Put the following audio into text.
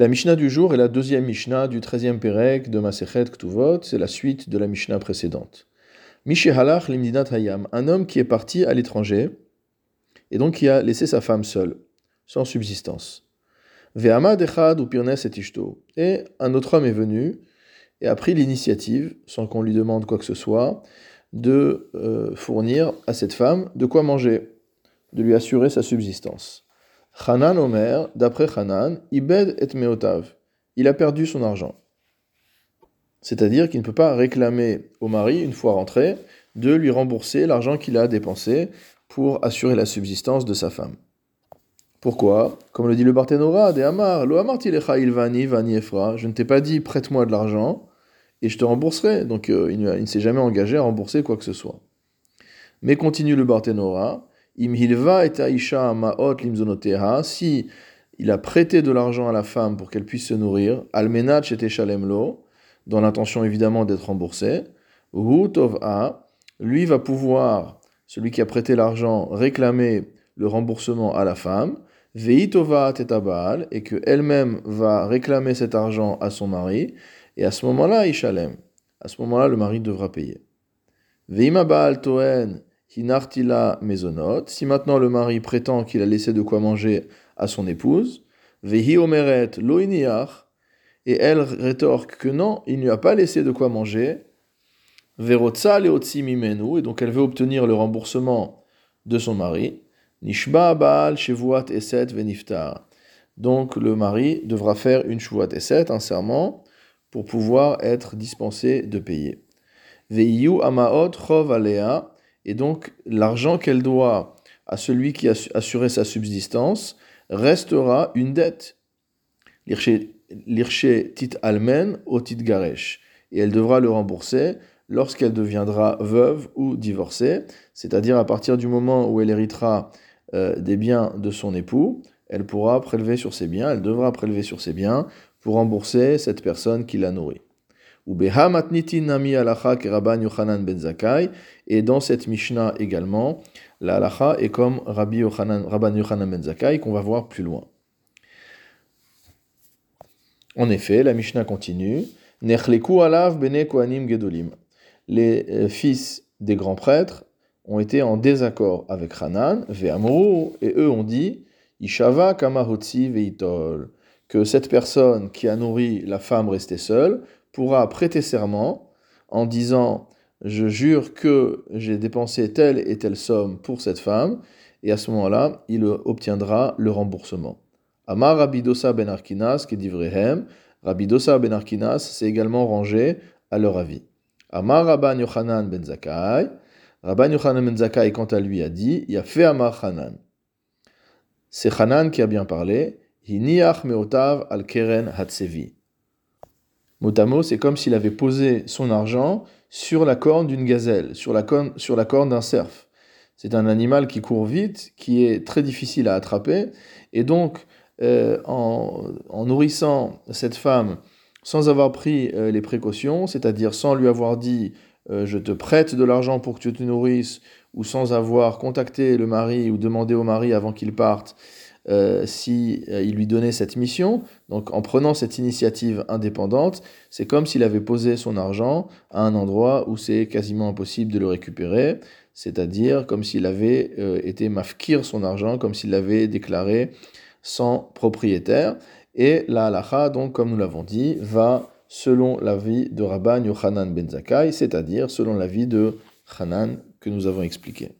La Mishnah du jour est la deuxième Mishnah du 13e Pérec de Masechet Ktuvot, c'est la suite de la Mishnah précédente. Mishehalach limdinat hayam, un homme qui est parti à l'étranger et donc qui a laissé sa femme seule, sans subsistance. Ve'amad echad ou pirnes et ishto. Et un autre homme est venu et a pris l'initiative, sans qu'on lui demande quoi que ce soit, de euh, fournir à cette femme de quoi manger, de lui assurer sa subsistance. Hanan Omer, d'après Hanan, Ibed et Meotav. Il a perdu son argent. C'est-à-dire qu'il ne peut pas réclamer au mari, une fois rentré, de lui rembourser l'argent qu'il a dépensé pour assurer la subsistance de sa femme. Pourquoi? Comme le dit le Barthénora, de Amar, Lo Ilvani Vani Efra, je ne t'ai pas dit prête-moi de l'argent et je te rembourserai. Donc euh, il ne, s'est jamais engagé à rembourser quoi que ce soit. Mais continue le Barthénora, Imhilva et Aisha Maot Limzonoteha, si il a prêté de l'argent à la femme pour qu'elle puisse se nourrir, Almenach et dans l'intention évidemment d'être remboursé, A, lui va pouvoir, celui qui a prêté l'argent, réclamer le remboursement à la femme, Veitova Tetabal, et qu'elle-même va réclamer cet argent à son mari, et à ce moment-là, Ishalem, à ce moment-là, le mari devra payer. Veima Baal Hinartila Mezonot, si maintenant le mari prétend qu'il a laissé de quoi manger à son épouse, Vehi Omeret Loiniach, et elle rétorque que non, il ne lui a pas laissé de quoi manger, Verotza Leotsi Mimenu, et donc elle veut obtenir le remboursement de son mari, Nishba Baal Shevuat Eset Veniftar. Donc le mari devra faire une Shevuat Eset, un serment, pour pouvoir être dispensé de payer. Veiyu et donc l'argent qu'elle doit à celui qui a assuré sa subsistance restera une dette. L'irché tit almen au tit garesh. Et elle devra le rembourser lorsqu'elle deviendra veuve ou divorcée, c'est-à-dire à partir du moment où elle héritera euh, des biens de son époux, elle pourra prélever sur ses biens, elle devra prélever sur ses biens pour rembourser cette personne qui l'a nourrie. Ben et dans cette Mishnah également, la halacha est comme Rabbi Yochanan, Rabban Yochanan Ben Zakai, qu'on va voir plus loin. En effet, la Mishnah continue. alav gedolim. Les euh, fils des grands prêtres ont été en désaccord avec Hanan, ve'amru, et eux ont dit, Ishava kamahotzi veitol, que cette personne qui a nourri la femme restée seule pourra prêter serment en disant je jure que j'ai dépensé telle et telle somme pour cette femme, et à ce moment-là, il obtiendra le remboursement. Amar Rabidosa ben Arkinas, qui dit Vrehem, Rabidosa ben Arkinas s'est également rangé à leur avis. Amar Rabban Yochanan ben Zakai, Rabban Yochanan ben Zakai, quant à lui, a dit Il a fait Amar Hanan. C'est Hanan qui a bien parlé. Hiniach meotav al keren. Motamo, c'est comme s'il avait posé son argent sur la corne d'une gazelle, sur la corne, sur la corne d'un cerf. C'est un animal qui court vite, qui est très difficile à attraper, et donc euh, en, nourrissant cette femme sans avoir pris euh, les précautions, c'est-à-dire sans lui avoir dit euh, je te prête de l'argent pour que tu te nourrisses, ou sans avoir contacté le mari ou demandé au mari avant qu'il parte euh, si euh, il lui donnait cette mission. Donc en prenant cette initiative indépendante, c'est comme s'il avait posé son argent à un endroit où c'est quasiment impossible de le récupérer, c'est-à-dire comme s'il avait euh, été mafkir son argent, comme s'il l'avait déclaré sans propriétaire. Et la halacha, donc comme nous l'avons dit, va selon l'avis de Rabban Yochanan ben Zakkai, c'est-à-dire selon l'avis de Hanan que nous avons expliqué.